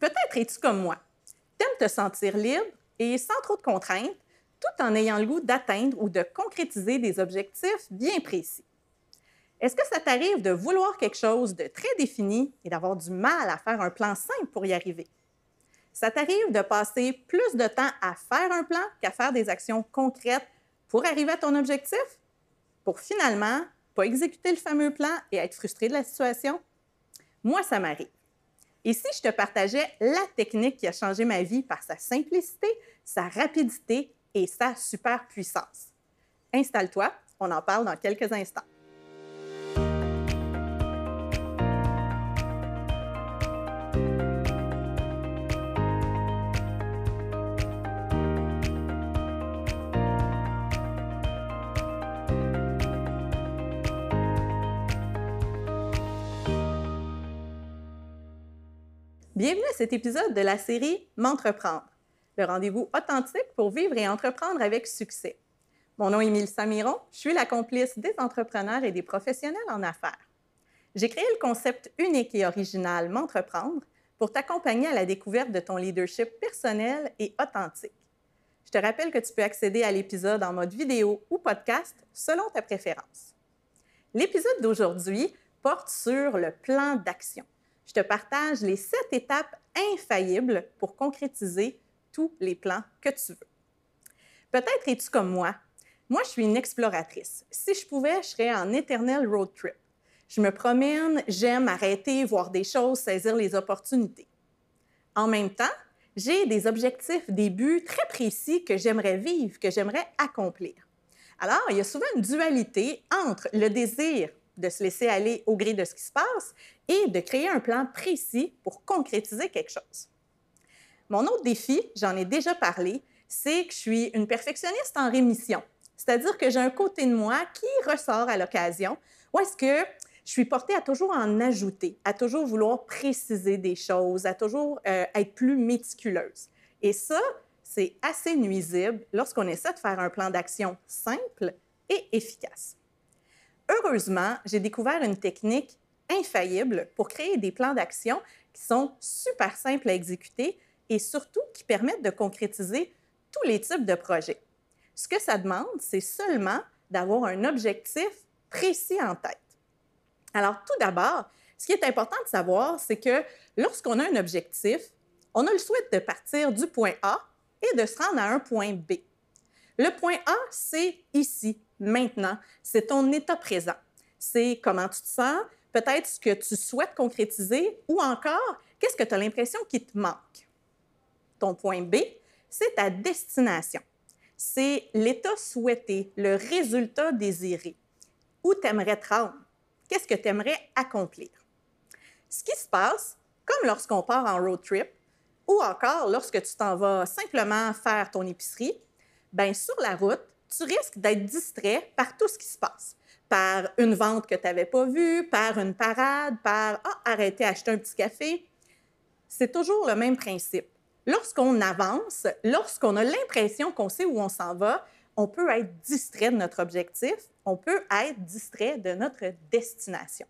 Peut-être es-tu comme moi. T'aimes te sentir libre et sans trop de contraintes, tout en ayant le goût d'atteindre ou de concrétiser des objectifs bien précis. Est-ce que ça t'arrive de vouloir quelque chose de très défini et d'avoir du mal à faire un plan simple pour y arriver? Ça t'arrive de passer plus de temps à faire un plan qu'à faire des actions concrètes pour arriver à ton objectif? Pour finalement pas exécuter le fameux plan et être frustré de la situation? Moi, ça m'arrive. Et si je te partageais la technique qui a changé ma vie par sa simplicité, sa rapidité et sa super puissance? Installe-toi, on en parle dans quelques instants. Bienvenue à cet épisode de la série M'entreprendre, le rendez-vous authentique pour vivre et entreprendre avec succès. Mon nom est Mélissa Miron, je suis la complice des entrepreneurs et des professionnels en affaires. J'ai créé le concept unique et original M'entreprendre pour t'accompagner à la découverte de ton leadership personnel et authentique. Je te rappelle que tu peux accéder à l'épisode en mode vidéo ou podcast selon ta préférence. L'épisode d'aujourd'hui porte sur le plan d'action je te partage les sept étapes infaillibles pour concrétiser tous les plans que tu veux. Peut-être es-tu comme moi. Moi, je suis une exploratrice. Si je pouvais, je serais en éternel road trip. Je me promène, j'aime arrêter, voir des choses, saisir les opportunités. En même temps, j'ai des objectifs, des buts très précis que j'aimerais vivre, que j'aimerais accomplir. Alors, il y a souvent une dualité entre le désir de se laisser aller au gré de ce qui se passe et de créer un plan précis pour concrétiser quelque chose. Mon autre défi, j'en ai déjà parlé, c'est que je suis une perfectionniste en rémission. C'est-à-dire que j'ai un côté de moi qui ressort à l'occasion, ou est-ce que je suis portée à toujours en ajouter, à toujours vouloir préciser des choses, à toujours euh, être plus méticuleuse. Et ça, c'est assez nuisible lorsqu'on essaie de faire un plan d'action simple et efficace. Heureusement, j'ai découvert une technique infaillible pour créer des plans d'action qui sont super simples à exécuter et surtout qui permettent de concrétiser tous les types de projets. Ce que ça demande, c'est seulement d'avoir un objectif précis en tête. Alors, tout d'abord, ce qui est important de savoir, c'est que lorsqu'on a un objectif, on a le souhait de partir du point A et de se rendre à un point B. Le point A, c'est ici, maintenant. C'est ton état présent. C'est comment tu te sens, peut-être ce que tu souhaites concrétiser ou encore qu'est-ce que tu as l'impression qu'il te manque? Ton point B, c'est ta destination. C'est l'état souhaité, le résultat désiré. Où tu aimerais te rendre? Qu'est-ce que tu aimerais accomplir? Ce qui se passe, comme lorsqu'on part en road trip ou encore lorsque tu t'en vas simplement faire ton épicerie, bien sur la route, tu risques d'être distrait par tout ce qui se passe. Par une vente que tu n'avais pas vue, par une parade, par ah, arrêter un petit café. C'est toujours le même principe. Lorsqu'on avance, lorsqu'on a l'impression qu'on sait où on s'en va, on peut être distrait de notre objectif, on peut être distrait de notre destination.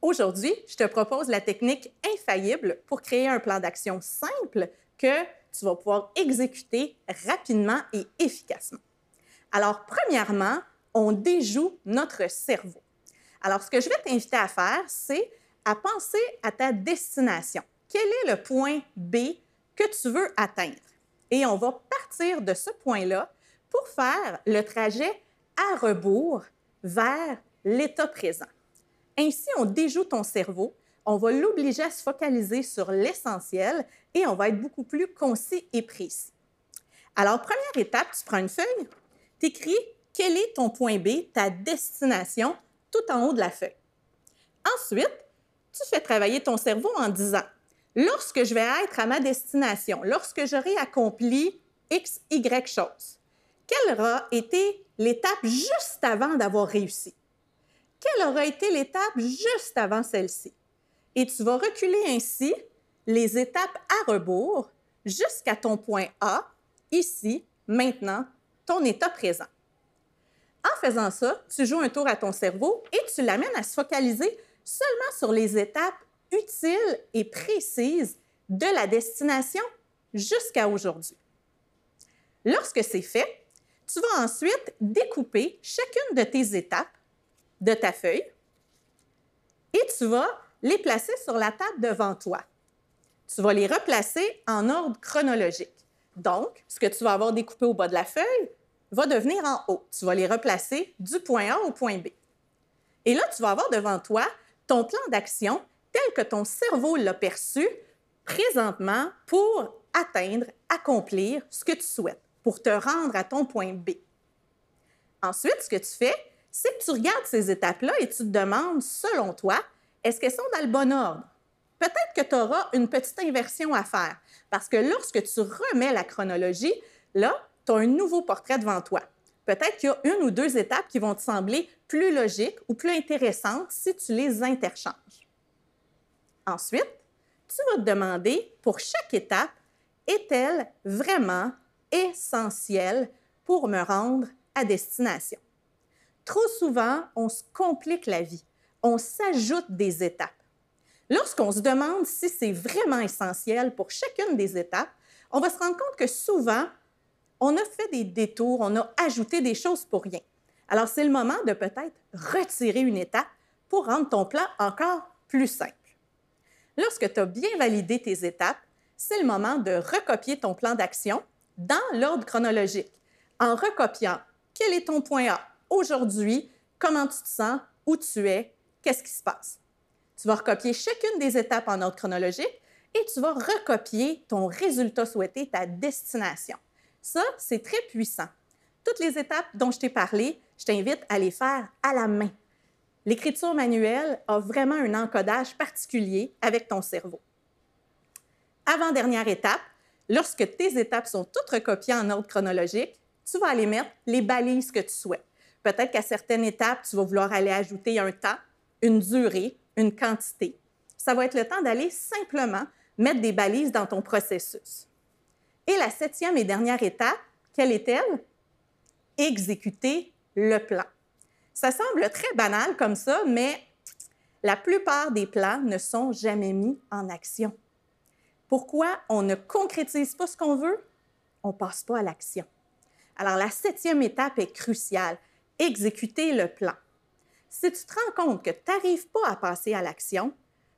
Aujourd'hui, je te propose la technique infaillible pour créer un plan d'action simple que tu vas pouvoir exécuter rapidement et efficacement. Alors, premièrement, on déjoue notre cerveau. Alors, ce que je vais t'inviter à faire, c'est à penser à ta destination. Quel est le point B que tu veux atteindre? Et on va partir de ce point-là pour faire le trajet à rebours vers l'état présent. Ainsi, on déjoue ton cerveau, on va l'obliger à se focaliser sur l'essentiel et on va être beaucoup plus concis et précis. Alors, première étape, tu prends une feuille, tu écris quel est ton point B, ta destination, tout en haut de la feuille. Ensuite, tu fais travailler ton cerveau en disant, lorsque je vais être à ma destination, lorsque j'aurai accompli X, Y chose, quelle aura été l'étape juste avant d'avoir réussi? Quelle aura été l'étape juste avant celle-ci? Et tu vas reculer ainsi les étapes à rebours jusqu'à ton point A, ici, maintenant, ton état présent. En faisant ça, tu joues un tour à ton cerveau et tu l'amènes à se focaliser seulement sur les étapes utiles et précises de la destination jusqu'à aujourd'hui. Lorsque c'est fait, tu vas ensuite découper chacune de tes étapes de ta feuille et tu vas les placer sur la table devant toi. Tu vas les replacer en ordre chronologique. Donc, ce que tu vas avoir découpé au bas de la feuille va devenir en haut. Tu vas les replacer du point A au point B. Et là, tu vas avoir devant toi ton plan d'action tel que ton cerveau l'a perçu présentement pour atteindre, accomplir ce que tu souhaites, pour te rendre à ton point B. Ensuite, ce que tu fais, c'est que tu regardes ces étapes-là et tu te demandes, selon toi, est-ce qu'elles sont dans le bon ordre? Peut-être que tu auras une petite inversion à faire, parce que lorsque tu remets la chronologie, là, tu as un nouveau portrait devant toi. Peut-être qu'il y a une ou deux étapes qui vont te sembler plus logiques ou plus intéressantes si tu les interchanges. Ensuite, tu vas te demander pour chaque étape, est-elle vraiment essentielle pour me rendre à destination? Trop souvent, on se complique la vie, on s'ajoute des étapes. Lorsqu'on se demande si c'est vraiment essentiel pour chacune des étapes, on va se rendre compte que souvent, on a fait des détours, on a ajouté des choses pour rien. Alors, c'est le moment de peut-être retirer une étape pour rendre ton plan encore plus simple. Lorsque tu as bien validé tes étapes, c'est le moment de recopier ton plan d'action dans l'ordre chronologique, en recopiant quel est ton point A aujourd'hui, comment tu te sens, où tu es, qu'est-ce qui se passe. Tu vas recopier chacune des étapes en ordre chronologique et tu vas recopier ton résultat souhaité, ta destination. Ça, c'est très puissant. Toutes les étapes dont je t'ai parlé, je t'invite à les faire à la main. L'écriture manuelle a vraiment un encodage particulier avec ton cerveau. Avant-dernière étape, lorsque tes étapes sont toutes recopiées en ordre chronologique, tu vas aller mettre les balises que tu souhaites. Peut-être qu'à certaines étapes, tu vas vouloir aller ajouter un temps, une durée, une quantité. Ça va être le temps d'aller simplement mettre des balises dans ton processus. Et la septième et dernière étape, quelle est-elle? Exécuter le plan. Ça semble très banal comme ça, mais la plupart des plans ne sont jamais mis en action. Pourquoi on ne concrétise pas ce qu'on veut? On ne passe pas à l'action. Alors, la septième étape est cruciale, exécuter le plan. Si tu te rends compte que tu n'arrives pas à passer à l'action,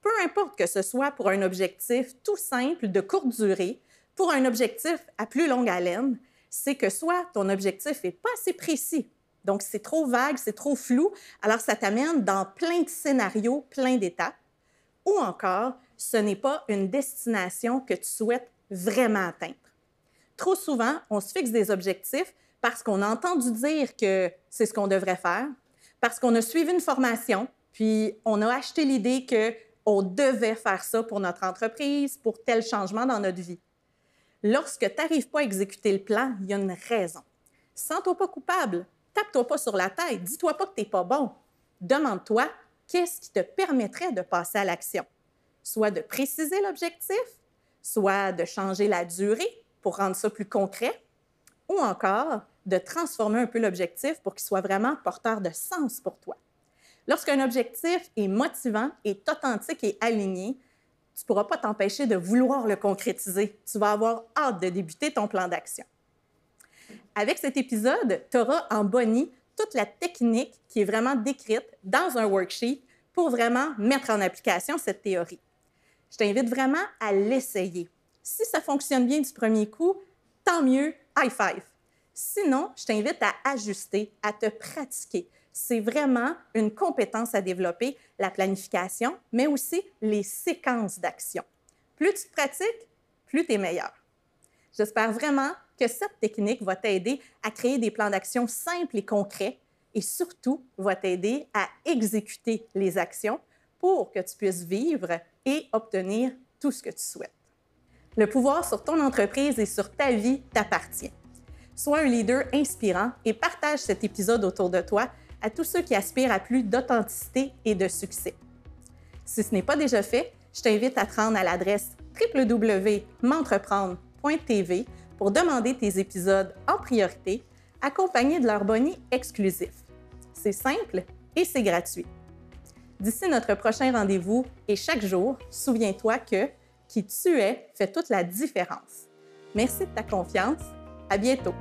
peu importe que ce soit pour un objectif tout simple de courte durée, pour un objectif à plus longue haleine, c'est que soit ton objectif n'est pas assez précis, donc c'est trop vague, c'est trop flou, alors ça t'amène dans plein de scénarios, plein d'étapes, ou encore ce n'est pas une destination que tu souhaites vraiment atteindre. Trop souvent, on se fixe des objectifs parce qu'on a entendu dire que c'est ce qu'on devrait faire, parce qu'on a suivi une formation, puis on a acheté l'idée qu'on devait faire ça pour notre entreprise, pour tel changement dans notre vie. Lorsque tu n'arrives pas à exécuter le plan, il y a une raison. Sens-toi pas coupable. Tape-toi pas sur la tête. Dis-toi pas que tu n'es pas bon. Demande-toi qu'est-ce qui te permettrait de passer à l'action. Soit de préciser l'objectif, soit de changer la durée pour rendre ça plus concret, ou encore de transformer un peu l'objectif pour qu'il soit vraiment porteur de sens pour toi. Lorsqu'un objectif est motivant, est authentique et aligné, tu ne pourras pas t'empêcher de vouloir le concrétiser. Tu vas avoir hâte de débuter ton plan d'action. Avec cet épisode, tu auras en bonnie toute la technique qui est vraiment décrite dans un worksheet pour vraiment mettre en application cette théorie. Je t'invite vraiment à l'essayer. Si ça fonctionne bien du premier coup, tant mieux, high five. Sinon, je t'invite à ajuster, à te pratiquer. C'est vraiment une compétence à développer, la planification, mais aussi les séquences d'action. Plus tu te pratiques, plus tu es meilleur. J'espère vraiment que cette technique va t'aider à créer des plans d'action simples et concrets et surtout va t'aider à exécuter les actions pour que tu puisses vivre et obtenir tout ce que tu souhaites. Le pouvoir sur ton entreprise et sur ta vie t'appartient. Sois un leader inspirant et partage cet épisode autour de toi à tous ceux qui aspirent à plus d'authenticité et de succès. Si ce n'est pas déjà fait, je t'invite à te rendre à l'adresse www.m'entreprendre.tv pour demander tes épisodes en priorité, accompagnés de leur bonnet exclusif. C'est simple et c'est gratuit. D'ici notre prochain rendez-vous et chaque jour, souviens-toi que Qui tu es fait toute la différence. Merci de ta confiance. À bientôt.